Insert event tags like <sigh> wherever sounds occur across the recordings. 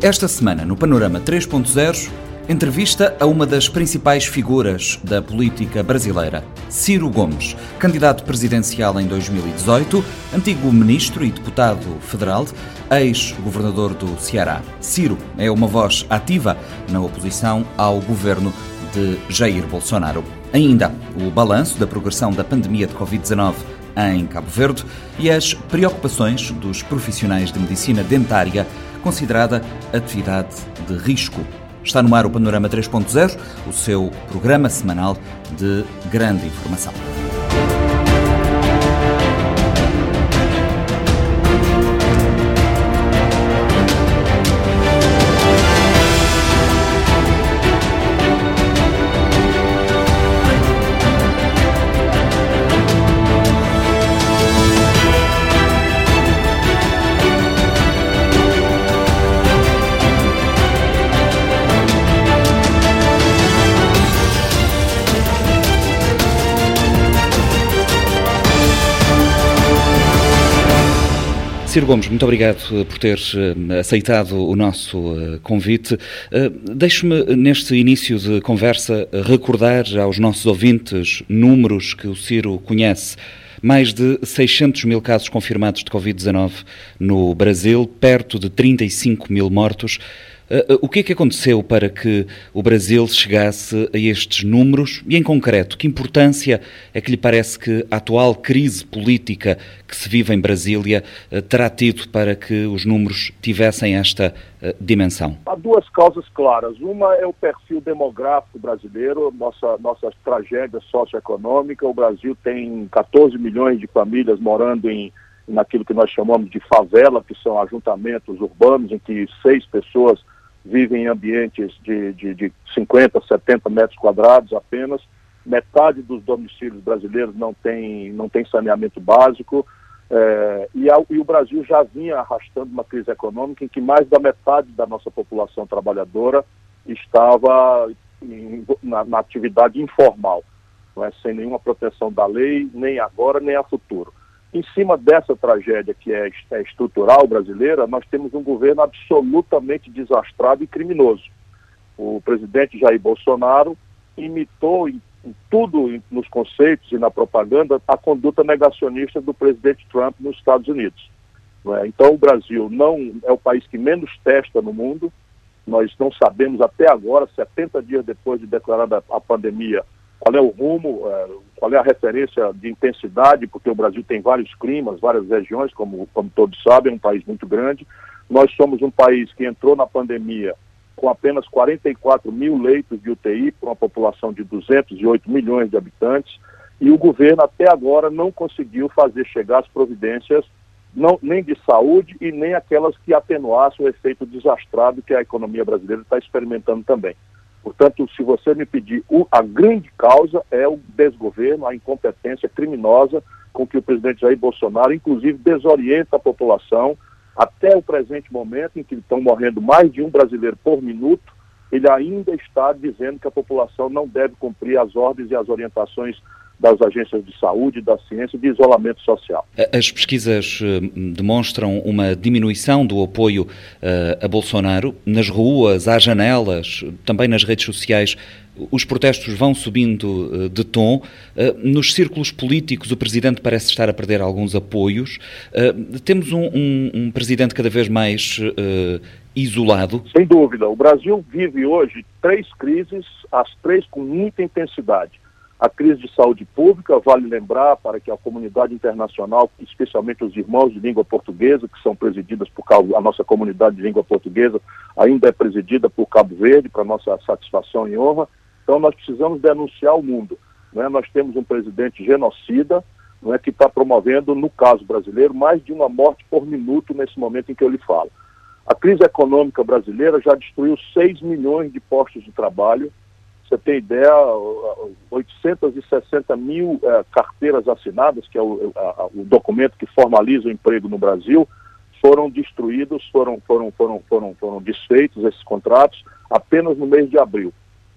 Esta semana, no Panorama 3.0, entrevista a uma das principais figuras da política brasileira, Ciro Gomes, candidato presidencial em 2018, antigo ministro e deputado federal, ex-governador do Ceará. Ciro é uma voz ativa na oposição ao governo de Jair Bolsonaro. Ainda o balanço da progressão da pandemia de Covid-19 em Cabo Verde e as preocupações dos profissionais de medicina dentária, considerada atividade de risco. Está no ar o Panorama 3.0, o seu programa semanal de grande informação. Ciro Gomes, muito obrigado eh, por ter eh, aceitado o nosso eh, convite. Deixe-me, neste início de conversa, recordar aos nossos ouvintes números que o Ciro conhece. Mais de 600 mil casos confirmados de Covid-19 no Brasil, perto de 35 mil mortos. Uh, o que é que aconteceu para que o Brasil chegasse a estes números e, em concreto, que importância é que lhe parece que a atual crise política que se vive em Brasília uh, terá tido para que os números tivessem esta dimensão? Há duas causas claras. Uma é o perfil demográfico brasileiro, nossa, nossa tragédia socioeconômica. O Brasil tem 14 milhões de famílias morando em naquilo que nós chamamos de favela, que são ajuntamentos urbanos em que seis pessoas vivem em ambientes de, de, de 50, 70 metros quadrados apenas. Metade dos domicílios brasileiros não tem, não tem saneamento básico. É, e, e, o Brasil já vinha arrastando uma crise econômica em que mais da metade da nossa população trabalhadora estava em, na, na, atividade informal, é? sem nenhuma proteção da lei, nem agora, nem a futuro. Em cima dessa tragédia que é, é estrutural brasileira, nós temos um governo absolutamente desastrado e criminoso. O presidente Jair Bolsonaro imitou em, tudo, nos conceitos e na propaganda, a conduta negacionista do presidente Trump nos Estados Unidos. É? Então, o Brasil não é o país que menos testa no mundo. Nós não sabemos até agora, 70 dias depois de declarada a pandemia, qual é o rumo, é, qual é a referência de intensidade, porque o Brasil tem vários climas, várias regiões, como, como todos sabem, é um país muito grande. Nós somos um país que entrou na pandemia com apenas 44 mil leitos de UTI, para uma população de 208 milhões de habitantes, e o governo até agora não conseguiu fazer chegar as providências não, nem de saúde e nem aquelas que atenuassem o efeito desastrado que a economia brasileira está experimentando também. Portanto, se você me pedir, a grande causa é o desgoverno, a incompetência criminosa com que o presidente Jair Bolsonaro, inclusive, desorienta a população até o presente momento em que estão morrendo mais de um brasileiro por minuto, ele ainda está dizendo que a população não deve cumprir as ordens e as orientações das agências de saúde, da ciência e de isolamento social. As pesquisas eh, demonstram uma diminuição do apoio uh, a Bolsonaro nas ruas, às janelas, também nas redes sociais. Os protestos vão subindo uh, de tom. Uh, nos círculos políticos, o presidente parece estar a perder alguns apoios. temos um, um, um, presidente cada vez mais isolado. Sem dúvida. O Brasil vive hoje três crises, as três com muita intensidade a crise de saúde pública, vale lembrar para que a comunidade internacional, especialmente os irmãos de língua portuguesa, que são presididas por Cabo, a nossa comunidade de língua portuguesa, ainda é presidida por Cabo Verde, para nossa satisfação e honra. Então nós precisamos denunciar o mundo. Né? Nós temos um presidente genocida, não é, que está promovendo, no caso brasileiro, mais de uma morte por minuto nesse momento em que eu lhe falo. A crise econômica brasileira já destruiu 6 milhões de postos de trabalho, você tem ideia, 860 mil é, carteiras assinadas, que é o, a, o, documento que formaliza o emprego no Brasil, foram destruídos, foram, foram, foram, foram, foram desfeitos esses contratos apenas no mês de abril.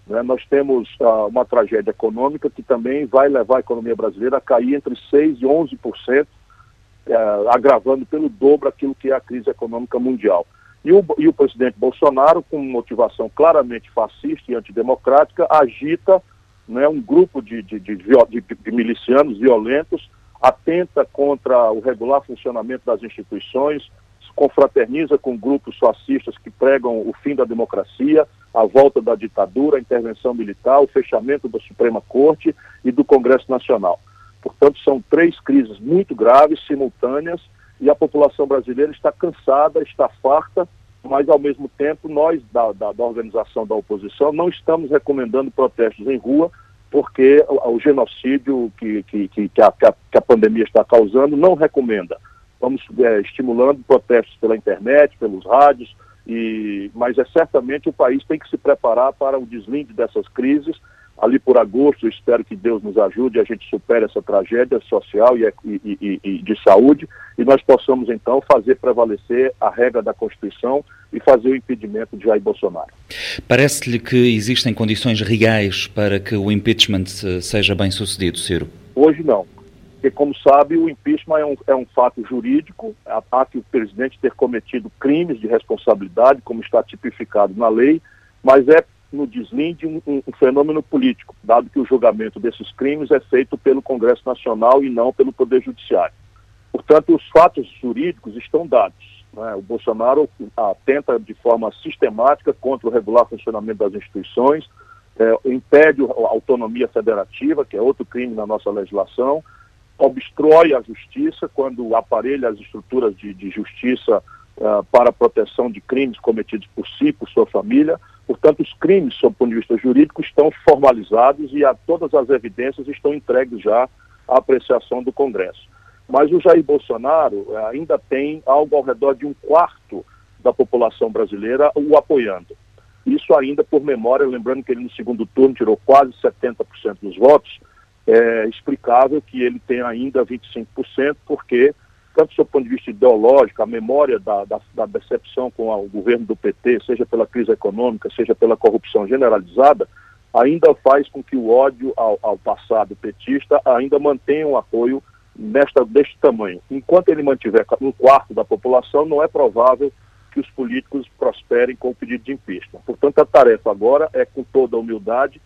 Né? Nós temos uh, uma tragédia econômica que também vai levar a economia brasileira a cair entre 6% e 11%, uh, agravando pelo dobro aquilo que é a crise econômica mundial. E o, e o presidente Bolsonaro, com motivação claramente fascista e antidemocrática, agita né, um grupo de, de, de, de, milicianos violentos, atenta contra o regular funcionamento das instituições, confraterniza com grupos fascistas que pregam o fim da democracia, a volta da ditadura, a intervenção militar, o fechamento da Suprema Corte e do Congresso Nacional. Portanto, são três crises muito graves, simultâneas, e a população brasileira está cansada, está farta, mas ao mesmo tempo nós da, da, da organização da oposição não estamos recomendando protestos em rua, porque o, o genocídio que, que, que, que, a, que, a, pandemia está causando não recomenda. Vamos é, estimulando protestos pela internet, pelos rádios, e, mas é certamente o país tem que se preparar para o deslinde dessas crises ali por agosto, espero que Deus nos ajude, a gente supere essa tragédia social e, e, e, e, de saúde e nós possamos então fazer prevalecer a regra da Constituição e fazer o impedimento de Jair Bolsonaro. Parece-lhe que existem condições reais para que o impeachment eh, seja bem sucedido, Ciro? Hoje não. Porque, como sabe, o impeachment é um, é um fato jurídico, há que o presidente ter cometido crimes de responsabilidade, como está tipificado na lei, mas é no deslinde um, um, fenômeno político, dado que o julgamento desses crimes é feito pelo Congresso Nacional e não pelo Poder Judiciário. Portanto, os fatos jurídicos estão dados. Né? O Bolsonaro atenta de forma sistemática contra o regular funcionamento das instituições, é, impede a autonomia federativa, que é outro crime na nossa legislação, obstrói a justiça quando aparelha as estruturas de, de justiça uh, para a proteção de crimes cometidos por si, por sua família, Portanto, os crimes, sob o ponto de vista jurídico, estão formalizados e a, todas as evidências estão entregues já à apreciação do Congresso. Mas o Jair Bolsonaro eh, ainda tem algo ao redor de um quarto da população brasileira o apoiando. Isso ainda por memória, lembrando que ele no segundo turno tirou quase 70% dos votos, é explicável que ele tem ainda 25%, porque tanto do ponto de vista ideológico, a memória da, da, da decepção com o governo do PT, seja pela crise econômica, seja pela corrupção generalizada, ainda faz com que o ódio ao, ao passado petista ainda mantenha um apoio nesta, deste tamanho. Enquanto ele mantiver um quarto da população, não é provável que os políticos prosperem com o pedido de impeachment. Portanto, a tarefa agora é, com toda a humildade,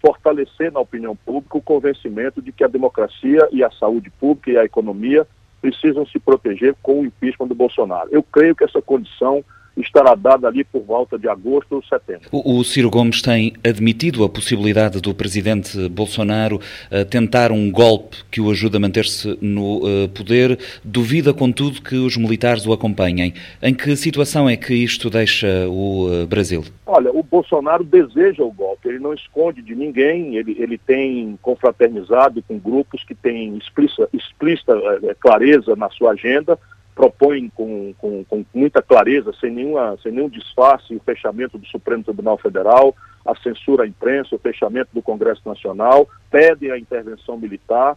fortalecer na opinião pública o convencimento de que a democracia e a saúde pública e a economia precisam se proteger com o impeachment do Bolsonaro. Eu creio que essa condição estará dada ali por volta de agosto ou setembro. O, o Ciro Gomes tem admitido a possibilidade do presidente Bolsonaro uh, tentar um golpe que o ajude a manter-se no uh, poder. Duvida, contudo, que os militares o acompanhem. Em que situação é que isto deixa o uh, Brasil? Olha, o Bolsonaro deseja o golpe, ele não esconde de ninguém, ele, ele tem confraternizado com grupos que têm explícita, explícita clareza na sua agenda, propõem com, com, com, muita clareza, sem, nenhuma, sem nenhum disfarce, o fechamento do Supremo Tribunal Federal, a censura à imprensa, o fechamento do Congresso Nacional, pedem a intervenção militar,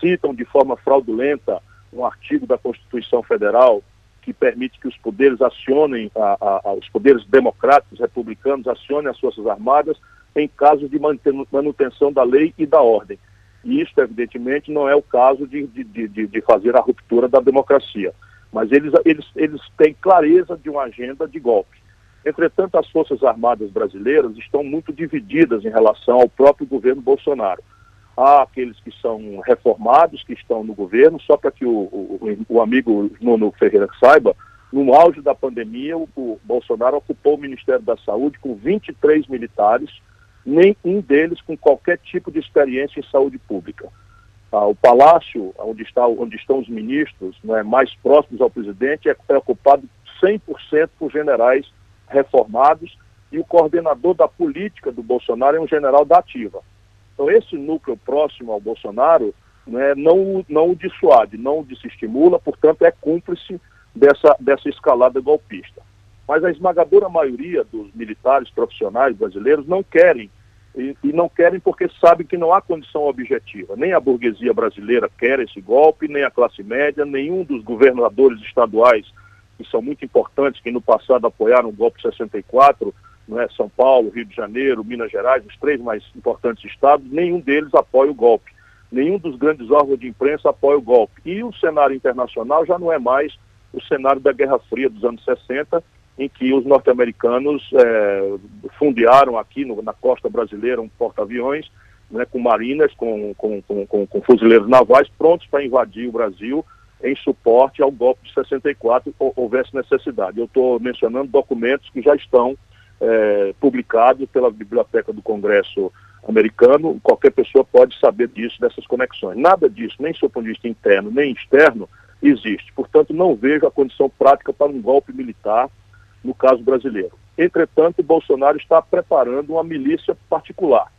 citam de forma fraudulenta um artigo da Constituição Federal que permite que os poderes acionem, a, a, a, os poderes democráticos, republicanos, acionem as Forças Armadas em casos de manutenção da lei e da ordem. E isso, evidentemente, não é o caso de, de, de, de fazer a ruptura da democracia mas eles, eles, eles têm clareza de uma agenda de golpe. Entretanto, as Forças Armadas brasileiras estão muito divididas em relação ao próprio governo Bolsonaro. Há aqueles que são reformados, que estão no governo, só para que o, o, o, amigo Nuno Ferreira saiba, no auge da pandemia, o, o Bolsonaro ocupou o Ministério da Saúde com 23 militares, nem um deles com qualquer tipo de experiência em saúde pública. Ah, o palácio, onde, está, onde estão os ministros né, mais próximos ao presidente, é, é ocupado 100% por generais reformados e o coordenador da política do Bolsonaro é um general da ativa. Então, esse núcleo próximo ao Bolsonaro né, não, não o dissuade, não o desestimula, portanto, é cúmplice dessa, dessa escalada golpista. Mas a esmagadora maioria dos militares profissionais brasileiros não querem e, e, não querem porque sabem que não há condição objetiva. Nem a burguesia brasileira quer esse golpe, nem a classe média, nenhum dos governadores estaduais, que são muito importantes, que no passado apoiaram o golpe 64, não é? São Paulo, Rio de Janeiro, Minas Gerais, os três mais importantes estados, nenhum deles apoia o golpe. Nenhum dos grandes órgãos de imprensa apoia o golpe. E o cenário internacional já não é mais o cenário da Guerra Fria dos anos 60, em que os norte-americanos é, fundearam aqui no, na costa brasileira um porta-aviões né, com marinas, com, com, com, com, fuzileiros navais prontos para invadir o Brasil em suporte ao golpe de 64, ou houvesse necessidade. Eu estou mencionando documentos que já estão é, publicados pela Biblioteca do Congresso americano, qualquer pessoa pode saber disso, dessas conexões. Nada disso, nem do ponto de vista interno, nem externo, existe. Portanto, não vejo a condição prática para um golpe militar no caso brasileiro. Entretanto, Bolsonaro está preparando uma milícia particular.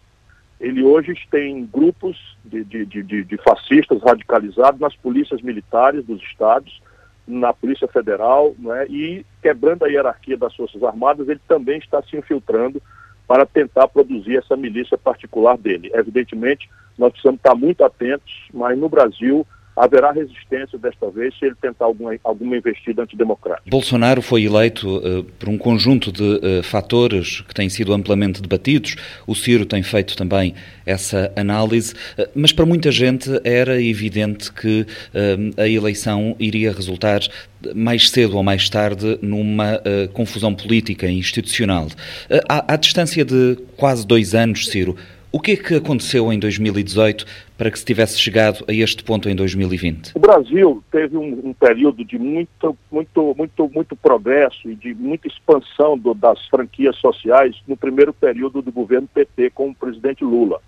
Ele hoje tem grupos de, de, de, de fascistas radicalizados nas polícias militares dos estados, na Polícia Federal, né, e quebrando a hierarquia das Forças Armadas, ele também está se infiltrando para tentar produzir essa milícia particular dele. Evidentemente, nós precisamos estar muito atentos, mas no Brasil haverá resistência desta vez se ele tentar alguma, alguma investida antidemocrática. Bolsonaro foi eleito uh, por um conjunto de uh, fatores que têm sido amplamente debatidos. O Ciro tem feito também essa análise, uh, mas para muita gente era evidente que a eleição iria resultar mais cedo ou mais tarde numa confusão política e institucional. À, à distância de quase dois anos, Ciro, o que é que aconteceu em 2018 para que se tivesse chegado a este ponto em 2020? O Brasil teve um, um período de muito, muito, muito, muito progresso e de muita expansão do, das franquias sociais no primeiro período do governo PT com o presidente Lula.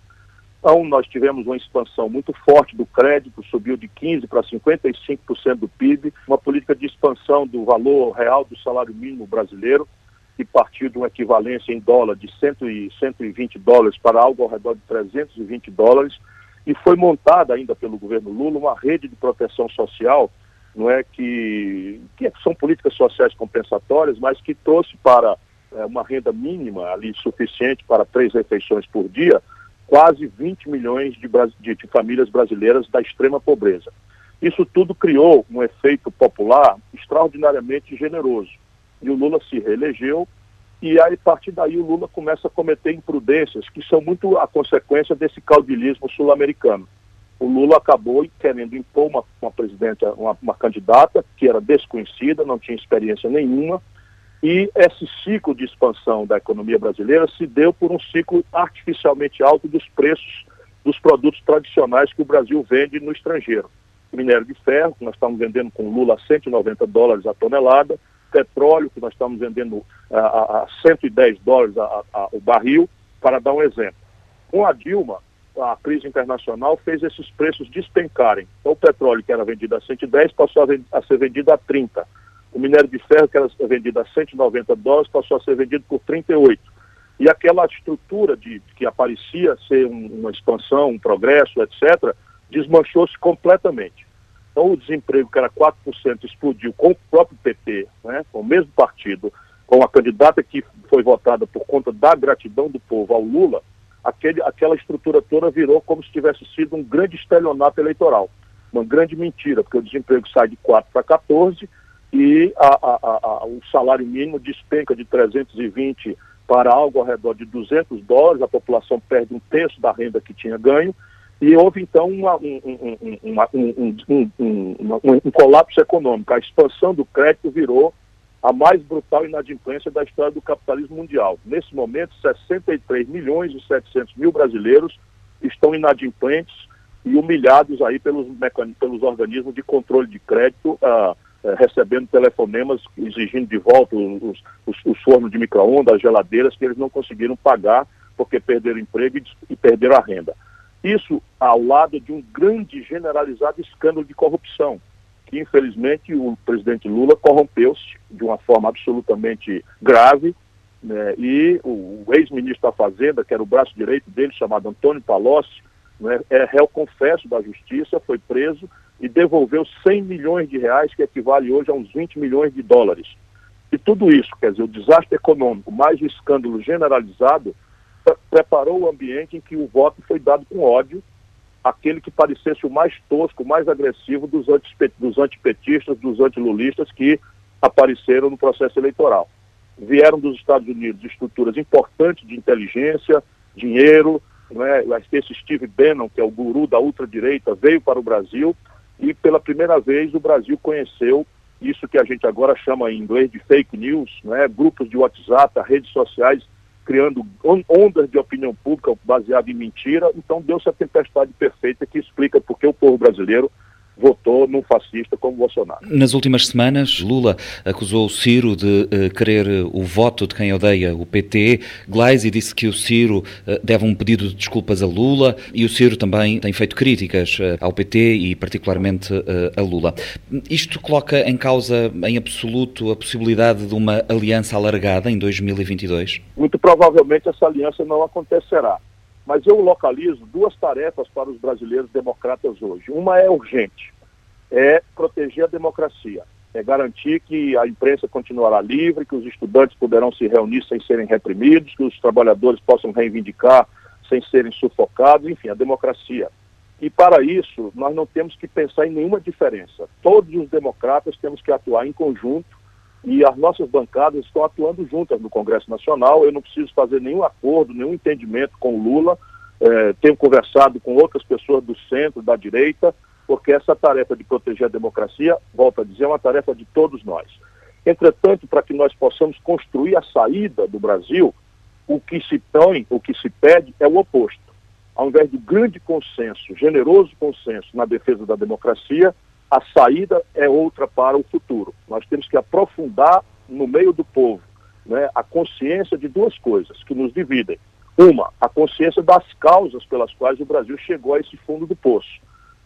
Então, nós tivemos uma expansão muito forte do crédito, subiu de 15% para 55% do PIB, uma política de expansão do valor real do salário mínimo brasileiro, que partiu de uma equivalência em dólar de 100 e 120 dólares para algo ao redor de 320 dólares, e foi montada ainda pelo governo Lula uma rede de proteção social, não é que, que são políticas sociais compensatórias, mas que trouxe para é, uma renda mínima ali suficiente para três refeições por dia, quase 20 milhões de, de, de famílias brasileiras da extrema pobreza. Isso tudo criou um efeito popular extraordinariamente generoso e o Lula se reelegeu, e aí, a partir daí, o Lula começa a cometer imprudências que são muito a consequência desse caudilismo sul-americano. O Lula acabou querendo impor uma, uma presidenta, uma, uma candidata que era desconhecida, não tinha experiência nenhuma, e esse ciclo de expansão da economia brasileira se deu por um ciclo artificialmente alto dos preços dos produtos tradicionais que o Brasil vende no estrangeiro. Minério de ferro, que nós estamos vendendo com Lula a 190 dólares a tonelada, petróleo, que nós estamos vendendo a, a 110 dólares a, a, o barril, para dar um exemplo. Com a Dilma, a crise internacional fez esses preços despencarem. Então, o petróleo, que era vendido a 110, passou a, a ser vendido a 30. O minério de ferro, que era vendido a 190 dólares, passou a ser vendido por 38. E aquela estrutura de que aparecia ser um, uma expansão, um progresso, etc., desmanchou-se completamente. Então, o desemprego, que era 4%, explodiu com o próprio PT, né, com o mesmo partido, com a candidata que foi votada por conta da gratidão do povo ao Lula, aquele, aquela estrutura toda virou como se tivesse sido um grande estelionato eleitoral. Uma grande mentira, porque o desemprego sai de 4 para 14 e a, a, a, o salário mínimo despenca de 320 para algo ao redor de 200 dólares, a população perde um terço da renda que tinha ganho, e houve, então, uma, um, um, um, um, colapso econômico. A expansão do crédito virou a mais brutal inadimplência da história do capitalismo mundial. Nesse momento, 63 milhões e 700 mil brasileiros estão inadimplentes e humilhados aí pelos, pelos organismos de controle de crédito, uh, uh, recebendo telefonemas exigindo de volta os, os, os fornos de micro-ondas, as geladeiras que eles não conseguiram pagar porque perderam emprego e, e perderam a renda. Isso ao lado de um grande generalizado escândalo de corrupção, que infelizmente o presidente Lula corrompeu-se de uma forma absolutamente grave, né, e o, ex-ministro da Fazenda, que era o braço direito dele, chamado Antônio Palocci, né, é réu confesso da justiça, foi preso e devolveu 100 milhões de reais, que equivale hoje a uns 20 milhões de dólares. E tudo isso, quer dizer, o desastre econômico, mais o escândalo generalizado, preparou o ambiente em que o voto foi dado com ódio, aquele que parecesse o mais tosco, o mais agressivo dos, antipetistas, dos antilulistas que apareceram no processo eleitoral. Vieram dos Estados Unidos estruturas importantes de inteligência, dinheiro, né? esse Steve Bannon, que é o guru da ultradireita, veio para o Brasil e pela primeira vez o Brasil conheceu isso que a gente agora chama em inglês de fake news, né? grupos de WhatsApp, redes sociais criando ondas de opinião pública baseada em mentira. Então deu-se a tempestade perfeita que explica por que o povo brasileiro votou num fascista como Bolsonaro. Nas últimas semanas, Lula acusou o Ciro de uh, querer uh, o voto de quem odeia o PT. Gleisi disse que o Ciro uh, deve um pedido de desculpas a Lula e o Ciro também tem feito críticas ao PT e particularmente a Lula. Isto coloca em causa, em absoluto, a possibilidade de uma aliança alargada em 2022? Muito provavelmente essa aliança não acontecerá. Mas eu localizo duas tarefas para os brasileiros democratas hoje. Uma é urgente, é proteger a democracia, é garantir que a imprensa continuará livre, que os estudantes poderão se reunir sem serem reprimidos, que os trabalhadores possam reivindicar sem serem sufocados, enfim, a democracia. E para isso, nós não temos que pensar em nenhuma diferença. Todos os democratas temos que atuar em conjunto e as nossas bancadas estão atuando juntas no Congresso Nacional. Eu não preciso fazer nenhum acordo, nenhum entendimento com o Lula. É, tenho conversado com outras pessoas do centro, da direita, porque essa tarefa de proteger a democracia, volto a dizer, é uma tarefa de todos nós. Entretanto, para que nós possamos construir a saída do Brasil, o que se põe, o que se pede é o oposto. Ao invés de grande consenso, generoso consenso na defesa da democracia, a saída é outra para o futuro. Nós temos que aprofundar no meio do povo né, a consciência de duas coisas que nos dividem. Uma, a consciência das causas pelas quais o Brasil chegou a esse fundo do poço.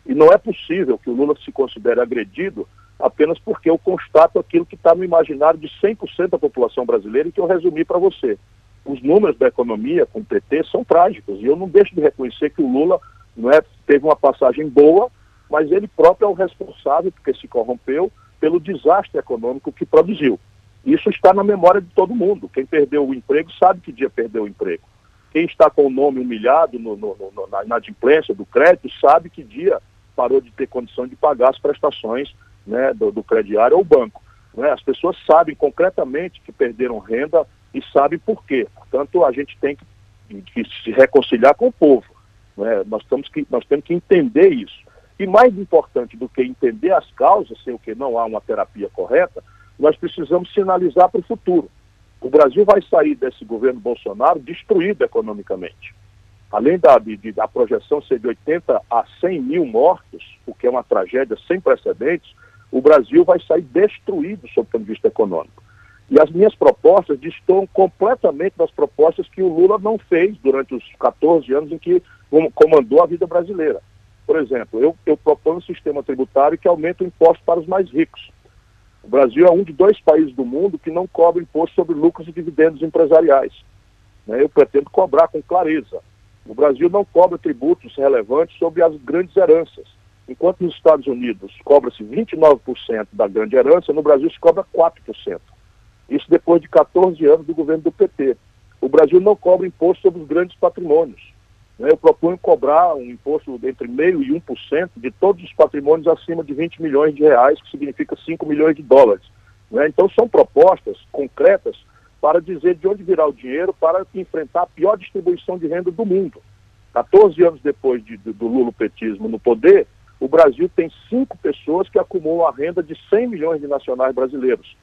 E não é possível que o Lula se considere agredido apenas porque eu constato aquilo que está no imaginário de 100% da população brasileira e que eu resumi para você. Os números da economia com o PT são trágicos e eu não deixo de reconhecer que o Lula não é, teve uma passagem boa, mas ele próprio é o responsável, porque se corrompeu, pelo desastre econômico que produziu. Isso está na memória de todo mundo. Quem perdeu o emprego sabe que dia perdeu o emprego. Quem está com o nome humilhado no, no, no, na inadimplência do crédito sabe que dia parou de ter condição de pagar as prestações né, do, do crediário ou banco. Né? As pessoas sabem concretamente que perderam renda e sabem por quê. Portanto, a gente tem que, que se reconciliar com o povo. Né? Nós, temos que, nós temos que entender isso. E mais importante do que entender as causas, sem o que não há uma terapia correta, nós precisamos sinalizar para o futuro. O Brasil vai sair desse governo Bolsonaro destruído economicamente. Além da, de, da projeção ser de 80 a 100 mil mortos, o que é uma tragédia sem precedentes, o Brasil vai sair destruído sob o ponto de vista econômico. E as minhas propostas distorcem completamente das propostas que o Lula não fez durante os 14 anos em que comandou a vida brasileira. Por exemplo, eu, eu proponho um sistema tributário que aumenta o imposto para os mais ricos. O Brasil é um de dois países do mundo que não cobra imposto sobre lucros e dividendos empresariais. Né? Eu pretendo cobrar com clareza. O Brasil não cobra tributos relevantes sobre as grandes heranças. Enquanto nos Estados Unidos cobra-se 29% da grande herança, no Brasil se cobra 4%. Isso depois de 14 anos do governo do PT. O Brasil não cobra imposto sobre os grandes patrimônios. Eu proponho cobrar um imposto entre meio e 1% de todos os patrimônios acima de 20 milhões de reais, que significa 5 milhões de dólares. Né? Então são propostas concretas para dizer de onde virá o dinheiro para enfrentar a pior distribuição de renda do mundo. 14 anos depois de, do lulopetismo no poder, o Brasil tem cinco pessoas que acumulam a renda de 100 milhões de nacionais brasileiros,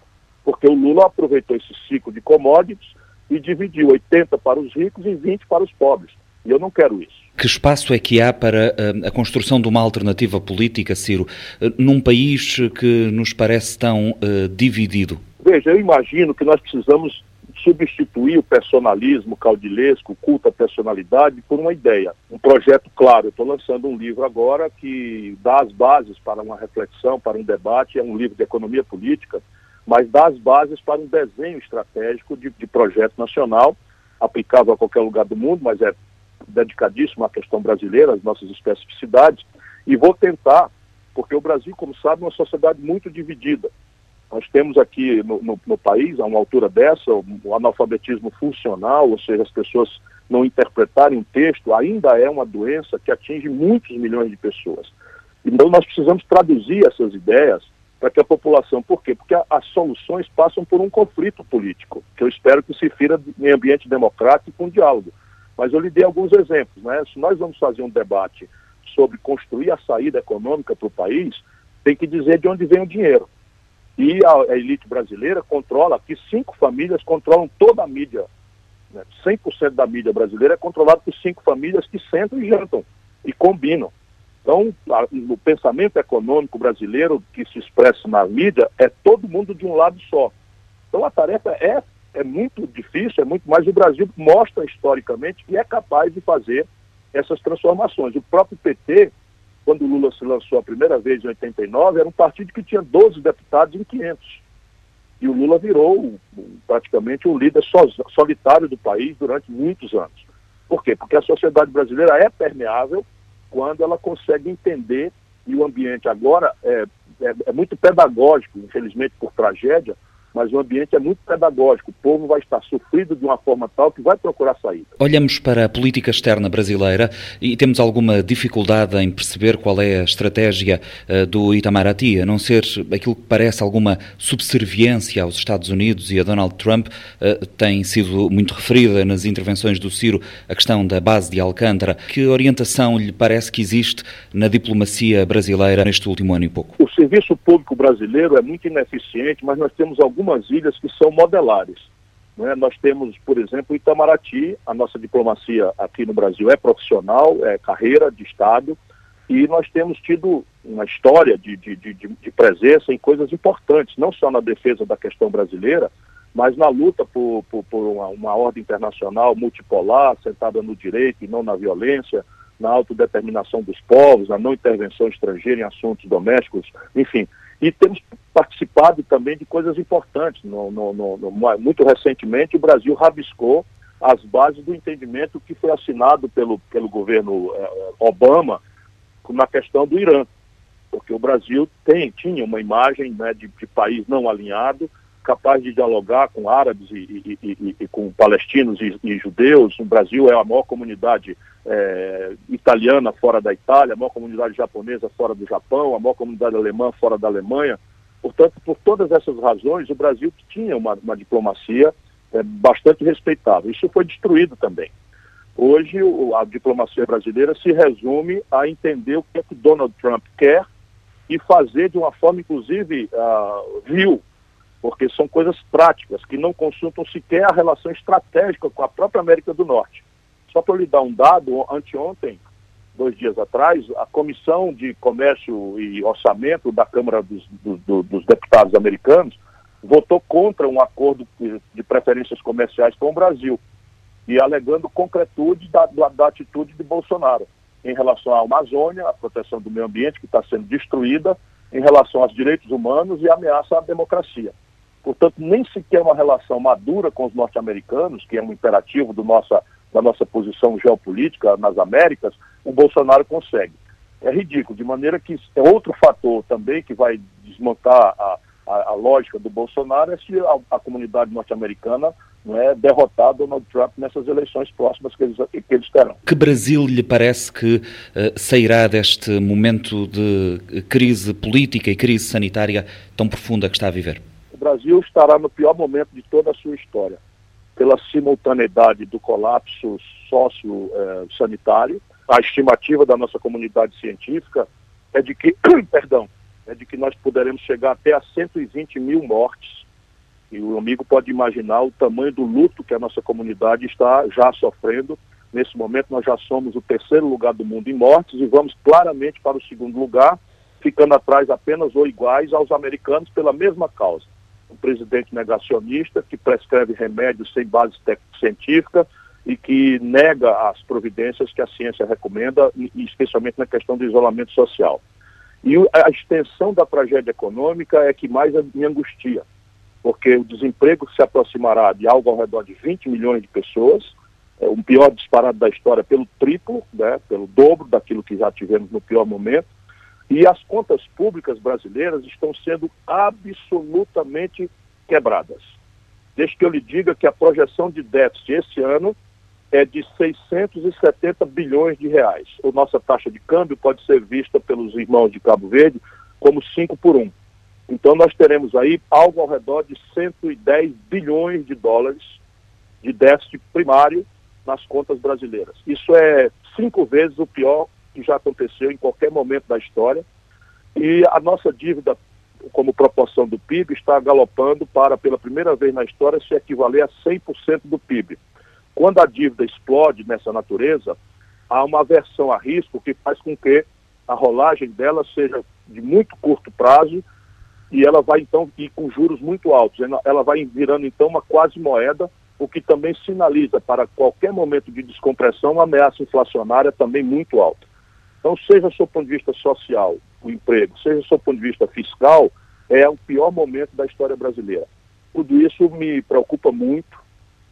porque o Lula aproveitou esse ciclo de commodities e dividiu 80 para os ricos e 20 para os pobres. E eu não quero isso. Que espaço é que há para uh, a construção de uma alternativa política, Ciro, uh, num país que nos parece tão uh, dividido? Veja, eu imagino que nós precisamos substituir o personalismo caudilesco, o culto à personalidade, por uma ideia, um projeto claro. Eu estou lançando um livro agora que dá as bases para uma reflexão, para um debate, é um livro de economia política, mas dá as bases para um desenho estratégico de, de projeto nacional, aplicável a qualquer lugar do mundo, mas é dedicadíssimo à questão brasileira, às nossas especificidades, e vou tentar, porque o Brasil, como sabe, é uma sociedade muito dividida. Nós temos aqui no, no, no país, a uma altura dessa, o, o analfabetismo funcional, ou seja, as pessoas não interpretarem um texto, ainda é uma doença que atinge muitos milhões de pessoas. Então nós precisamos traduzir essas ideias para que a população, por quê? Porque as soluções passam por um conflito político, que eu espero que se fira em ambiente democrático com diálogo. Mas eu lhe dei alguns exemplos. Né? Se nós vamos fazer um debate sobre construir a saída econômica para o país, tem que dizer de onde vem o dinheiro. E a, elite brasileira controla, aqui cinco famílias controlam toda a mídia. Né? 100% da mídia brasileira é controlada por cinco famílias que sentam e jantam e combinam. Então, a, o pensamento econômico brasileiro que se expressa na mídia é todo mundo de um lado só. Então, a tarefa é, é muito difícil, é muito mais. O Brasil mostra historicamente que é capaz de fazer essas transformações. O próprio PT quando o Lula se lançou a primeira vez em 89, era um partido que tinha 12 deputados em 500. E o Lula virou praticamente um líder solitário do país durante muitos anos. Por quê? Porque a sociedade brasileira é permeável quando ela consegue entender, e o ambiente agora é, é, é muito pedagógico, infelizmente por tragédia, mas o ambiente é muito pedagógico. O povo vai estar sofrido de uma forma tal que vai procurar saída. Olhamos para a política externa brasileira e temos alguma dificuldade em perceber qual é a estratégia uh, do Itamaraty, a não ser aquilo que parece alguma subserviência aos Estados Unidos e a Donald Trump, uh, tem sido muito referida nas intervenções do Ciro a questão da base de Alcântara. Que orientação lhe parece que existe na diplomacia brasileira neste último ano e pouco? O serviço público brasileiro é muito ineficiente, mas nós temos algum algumas ilhas que são modelares. Né? Nós temos, por exemplo, Itamaraty, a nossa diplomacia aqui no Brasil é profissional, é carreira de Estado, e nós temos tido uma história de, de, de, de presença em coisas importantes, não só na defesa da questão brasileira, mas na luta por, por, por uma, uma, ordem internacional multipolar, sentada no direito e não na violência, na autodeterminação dos povos, na não intervenção estrangeira em assuntos domésticos, enfim. E temos participado também de coisas importantes. No, no, no, muito recentemente, o Brasil rabiscou as bases do entendimento que foi assinado pelo, pelo governo eh, Obama na questão do Irã. Porque o Brasil tem, tinha uma imagem né, de, de país não alinhado, capaz de dialogar com árabes e, e, e, e com palestinos e, judeus. O Brasil é a maior comunidade é, italiana fora da Itália, a maior comunidade japonesa fora do Japão, a maior comunidade alemã fora da Alemanha. Portanto, por todas essas razões, o Brasil tinha uma, uma diplomacia é, bastante respeitável. Isso foi destruído também. Hoje, o, a diplomacia brasileira se resume a entender o que, é que Donald Trump quer e fazer de uma forma, inclusive, uh, vil, porque são coisas práticas que não consultam sequer a relação estratégica com a própria América do Norte. Só para lhe dar um dado, anteontem, dois dias atrás, a Comissão de Comércio e Orçamento da Câmara dos, do, dos Deputados Americanos votou contra um acordo de preferências comerciais com o Brasil e alegando concretude da, da atitude de Bolsonaro em relação à Amazônia, a proteção do meio ambiente que está sendo destruída, em relação aos direitos humanos e ameaça à democracia. Portanto, nem sequer uma relação madura com os norte-americanos, que é um imperativo do nossa, da nossa posição geopolítica nas Américas, o Bolsonaro consegue. É ridículo, de maneira que é outro fator também que vai desmontar a, a, a lógica do Bolsonaro é se a, a comunidade norte-americana não é, derrotar Donald Trump nessas eleições próximas que eles, que eles terão. Que Brasil lhe parece que uh, sairá deste momento de crise política e crise sanitária tão profunda que está a viver? O Brasil estará no pior momento de toda a sua história, pela simultaneidade do colapso sócio-sanitário. a estimativa da nossa comunidade científica é de que, <coughs> perdão, é de que nós poderemos chegar até a 120 mil mortes. E o amigo pode imaginar o tamanho do luto que a nossa comunidade está já sofrendo. Nesse momento, nós já somos o terceiro lugar do mundo em mortes e vamos claramente para o segundo lugar, ficando atrás apenas ou iguais aos americanos pela mesma causa um presidente negacionista que prescreve remédios sem base científica e que nega as providências que a ciência recomenda, e, especialmente na questão do isolamento social. E a extensão da tragédia econômica é que mais me angustia, porque o desemprego se aproximará de algo ao redor de 20 milhões de pessoas, é o pior disparado da história pelo triplo, né, pelo dobro daquilo que já tivemos no pior momento, e as contas públicas brasileiras estão sendo absolutamente quebradas. Desde que eu lhe diga que a projeção de déficit esse ano é de 670 bilhões de reais. A nossa taxa de câmbio pode ser vista pelos irmãos de Cabo Verde como 5 por 1. Então nós teremos aí algo ao redor de 110 bilhões de dólares de déficit primário nas contas brasileiras. Isso é cinco vezes o pior que já aconteceu em qualquer momento da história. E a nossa dívida como proporção do PIB, está galopando para, pela primeira vez na história, se equivaler a 100% do PIB. Quando a dívida explode nessa natureza, há uma aversão a risco que faz com que a rolagem dela seja de muito curto prazo e ela vai então ir com juros muito altos. Ela vai virando então uma quase moeda, o que também sinaliza para qualquer momento de descompressão uma ameaça inflacionária também muito alta. Então, seja do ponto de vista social, o emprego, seja do ponto de vista fiscal, é o pior momento da história brasileira. Tudo isso me preocupa muito,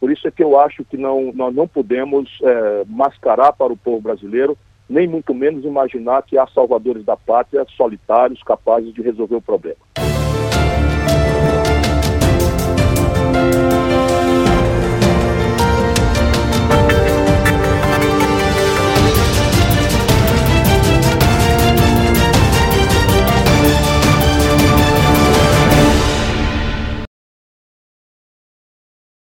por isso é que eu acho que não, nós não podemos é, mascarar para o povo brasileiro, nem muito menos imaginar que há salvadores da pátria solitários capazes de resolver o problema.